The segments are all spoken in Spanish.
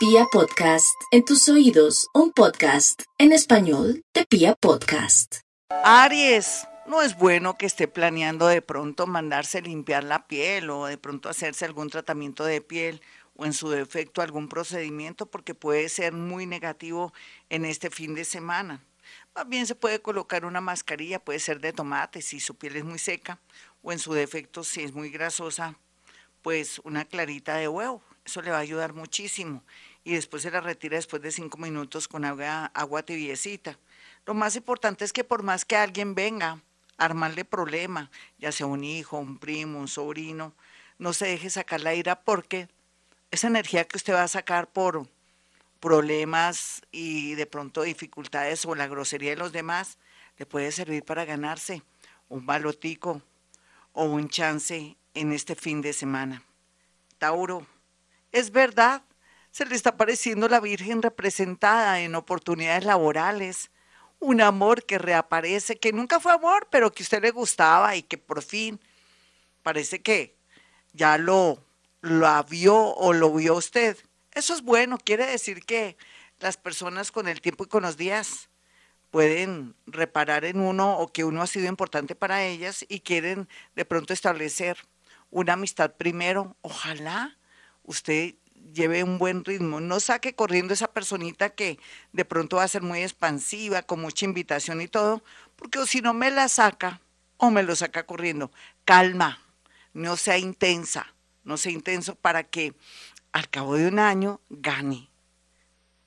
Pia Podcast, en tus oídos, un podcast en español de Pia Podcast. Aries, no es bueno que esté planeando de pronto mandarse limpiar la piel o de pronto hacerse algún tratamiento de piel o en su defecto algún procedimiento porque puede ser muy negativo en este fin de semana. Más bien se puede colocar una mascarilla, puede ser de tomate si su piel es muy seca o en su defecto si es muy grasosa, pues una clarita de huevo. Eso le va a ayudar muchísimo y después se la retira después de cinco minutos con agua, agua tibiecita. Lo más importante es que por más que alguien venga a armarle problema, ya sea un hijo, un primo, un sobrino, no se deje sacar la ira porque esa energía que usted va a sacar por problemas y de pronto dificultades o la grosería de los demás, le puede servir para ganarse un balotico o un chance en este fin de semana. Tauro, es verdad se le está apareciendo la Virgen representada en oportunidades laborales, un amor que reaparece, que nunca fue amor, pero que a usted le gustaba y que por fin parece que ya lo, lo vio o lo vio usted. Eso es bueno, quiere decir que las personas con el tiempo y con los días pueden reparar en uno o que uno ha sido importante para ellas y quieren de pronto establecer una amistad primero. Ojalá usted lleve un buen ritmo, no saque corriendo esa personita que de pronto va a ser muy expansiva, con mucha invitación y todo, porque si no me la saca o me lo saca corriendo, calma, no sea intensa, no sea intenso para que al cabo de un año gane.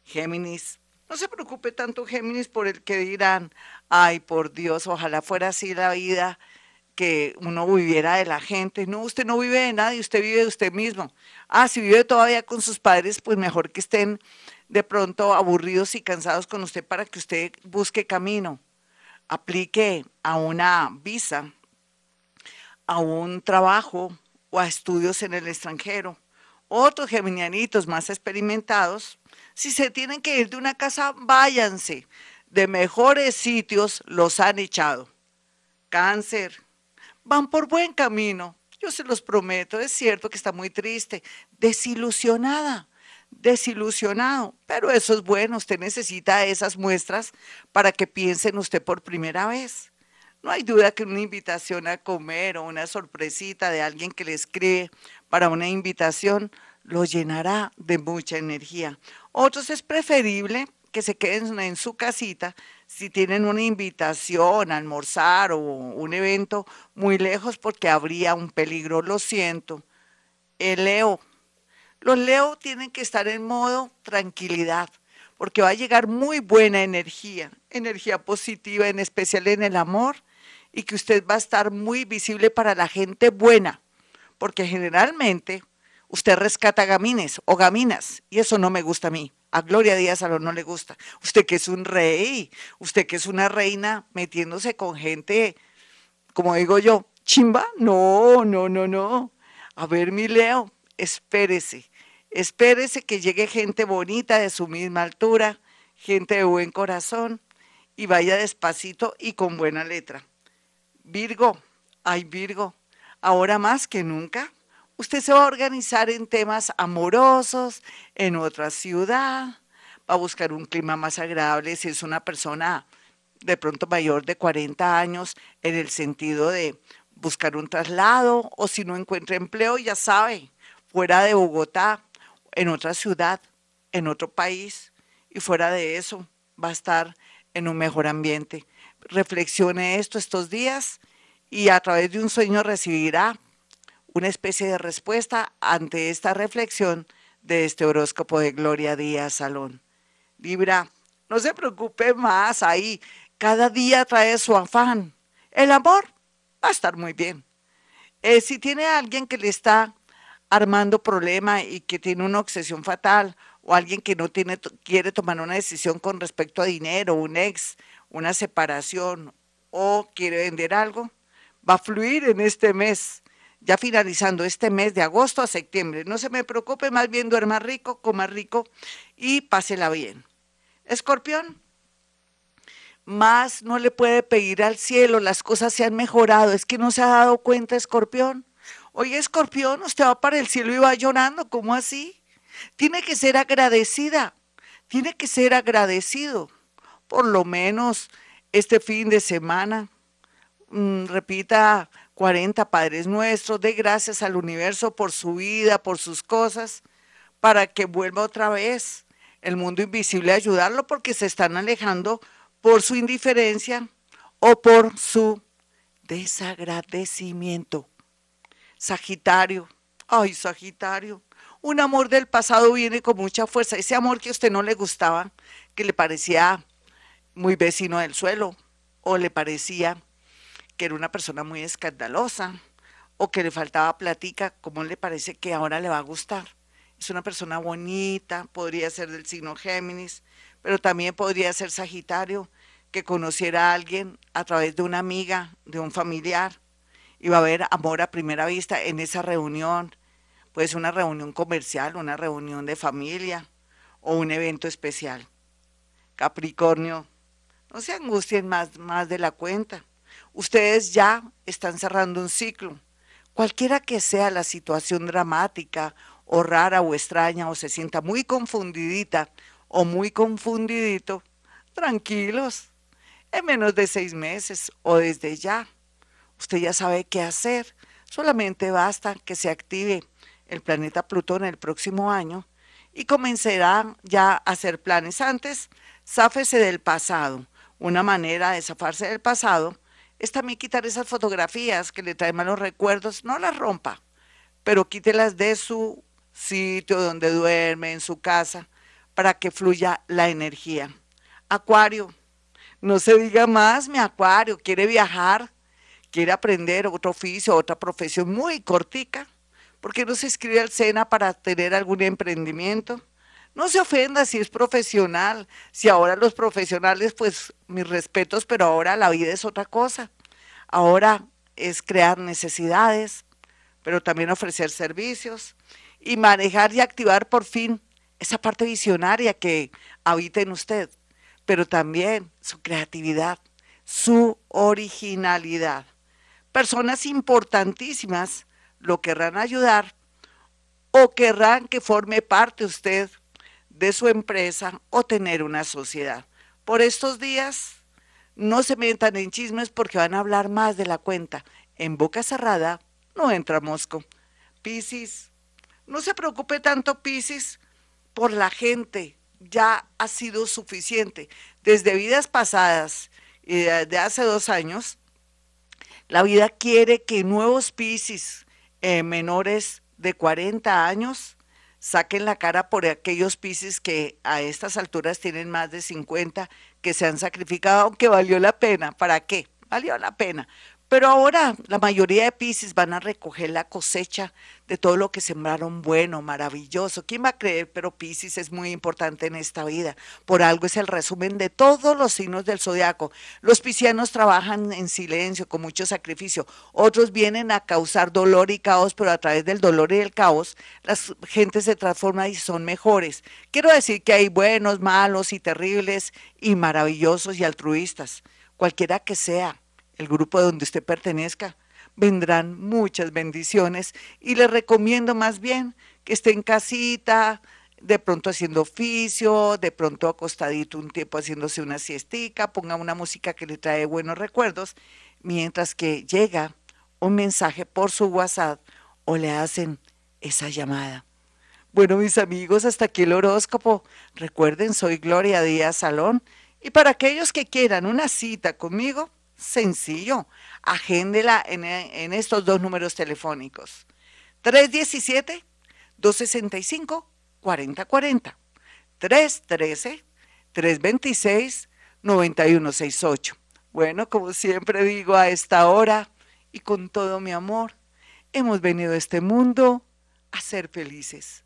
Géminis, no se preocupe tanto Géminis por el que dirán, ay por Dios, ojalá fuera así la vida que uno viviera de la gente. No, usted no vive de nadie, usted vive de usted mismo. Ah, si vive todavía con sus padres, pues mejor que estén de pronto aburridos y cansados con usted para que usted busque camino. Aplique a una visa, a un trabajo o a estudios en el extranjero. Otros geminianitos más experimentados, si se tienen que ir de una casa, váyanse. De mejores sitios los han echado. Cáncer, van por buen camino. Yo se los prometo, es cierto que está muy triste, desilusionada, desilusionado, pero eso es bueno, usted necesita esas muestras para que piense en usted por primera vez. No hay duda que una invitación a comer o una sorpresita de alguien que le escribe para una invitación lo llenará de mucha energía. Otros es preferible que se queden en su casita si tienen una invitación a almorzar o un evento muy lejos porque habría un peligro, lo siento. El Leo, los Leo tienen que estar en modo tranquilidad porque va a llegar muy buena energía, energía positiva, en especial en el amor, y que usted va a estar muy visible para la gente buena, porque generalmente usted rescata gamines o gaminas, y eso no me gusta a mí. A Gloria Díaz Salón no le gusta. Usted que es un rey, usted que es una reina metiéndose con gente, como digo yo, chimba. No, no, no, no. A ver, mi Leo, espérese. Espérese que llegue gente bonita de su misma altura, gente de buen corazón, y vaya despacito y con buena letra. Virgo, ay Virgo, ahora más que nunca usted se va a organizar en temas amorosos, en otra ciudad, va a buscar un clima más agradable si es una persona de pronto mayor de 40 años, en el sentido de buscar un traslado o si no encuentra empleo, ya sabe, fuera de Bogotá, en otra ciudad, en otro país y fuera de eso va a estar en un mejor ambiente. Reflexione esto estos días y a través de un sueño recibirá una especie de respuesta ante esta reflexión de este horóscopo de Gloria Díaz Salón. Libra, no se preocupe más ahí, cada día trae su afán. El amor va a estar muy bien. Eh, si tiene alguien que le está armando problema y que tiene una obsesión fatal o alguien que no tiene, quiere tomar una decisión con respecto a dinero, un ex, una separación o quiere vender algo, va a fluir en este mes ya finalizando este mes de agosto a septiembre. No se me preocupe, más bien duerma rico, coma rico y pásela bien. Escorpión, más no le puede pedir al cielo, las cosas se han mejorado, es que no se ha dado cuenta, Escorpión. Oye, Escorpión, usted va para el cielo y va llorando, ¿cómo así? Tiene que ser agradecida, tiene que ser agradecido. Por lo menos este fin de semana, mm, repita 40 Padres Nuestros, de gracias al universo por su vida, por sus cosas, para que vuelva otra vez el mundo invisible a ayudarlo porque se están alejando por su indiferencia o por su desagradecimiento. Sagitario, ay Sagitario, un amor del pasado viene con mucha fuerza, ese amor que a usted no le gustaba, que le parecía muy vecino del suelo, o le parecía que era una persona muy escandalosa, o que le faltaba platica, ¿cómo le parece que ahora le va a gustar? Es una persona bonita, podría ser del signo Géminis, pero también podría ser Sagitario, que conociera a alguien a través de una amiga, de un familiar, y va a haber amor a primera vista en esa reunión. Puede ser una reunión comercial, una reunión de familia o un evento especial. Capricornio, no se angustien más, más de la cuenta. Ustedes ya están cerrando un ciclo. Cualquiera que sea la situación dramática o rara o extraña o se sienta muy confundidita o muy confundidito, tranquilos, en menos de seis meses o desde ya. Usted ya sabe qué hacer. Solamente basta que se active el planeta Plutón el próximo año y comenzará ya a hacer planes. Antes, záfese del pasado. Una manera de zafarse del pasado es también quitar esas fotografías que le traen malos recuerdos. No las rompa, pero quítelas de su sitio donde duerme, en su casa, para que fluya la energía. Acuario, no se diga más, mi acuario, quiere viajar, quiere aprender otro oficio, otra profesión muy cortica. ¿Por qué no se inscribe al SENA para tener algún emprendimiento? No se ofenda si es profesional, si ahora los profesionales, pues mis respetos, pero ahora la vida es otra cosa. Ahora es crear necesidades, pero también ofrecer servicios y manejar y activar por fin esa parte visionaria que habita en usted, pero también su creatividad, su originalidad. Personas importantísimas lo querrán ayudar o querrán que forme parte usted de su empresa o tener una sociedad. Por estos días no se metan en chismes porque van a hablar más de la cuenta. En boca cerrada no entra mosco. Piscis, no se preocupe tanto Piscis por la gente, ya ha sido suficiente. Desde vidas pasadas y de hace dos años, la vida quiere que nuevos Piscis eh, menores de 40 años saquen la cara por aquellos Piscis que a estas alturas tienen más de 50, que se han sacrificado, aunque valió la pena. ¿Para qué? Valió la pena. Pero ahora la mayoría de Pisces van a recoger la cosecha de todo lo que sembraron bueno, maravilloso. ¿Quién va a creer? Pero Pisces es muy importante en esta vida. Por algo es el resumen de todos los signos del zodiaco. Los piscianos trabajan en silencio, con mucho sacrificio. Otros vienen a causar dolor y caos, pero a través del dolor y del caos, las gentes se transforman y son mejores. Quiero decir que hay buenos, malos y terribles y maravillosos y altruistas, cualquiera que sea el grupo donde usted pertenezca, vendrán muchas bendiciones y le recomiendo más bien que esté en casita, de pronto haciendo oficio, de pronto acostadito un tiempo haciéndose una siestica, ponga una música que le trae buenos recuerdos, mientras que llega un mensaje por su WhatsApp o le hacen esa llamada. Bueno, mis amigos, hasta aquí el horóscopo. Recuerden, soy Gloria Díaz Salón y para aquellos que quieran una cita conmigo, Sencillo. Agéndela en, en estos dos números telefónicos. 317-265-4040. 313-326-9168. Bueno, como siempre digo a esta hora y con todo mi amor, hemos venido a este mundo a ser felices.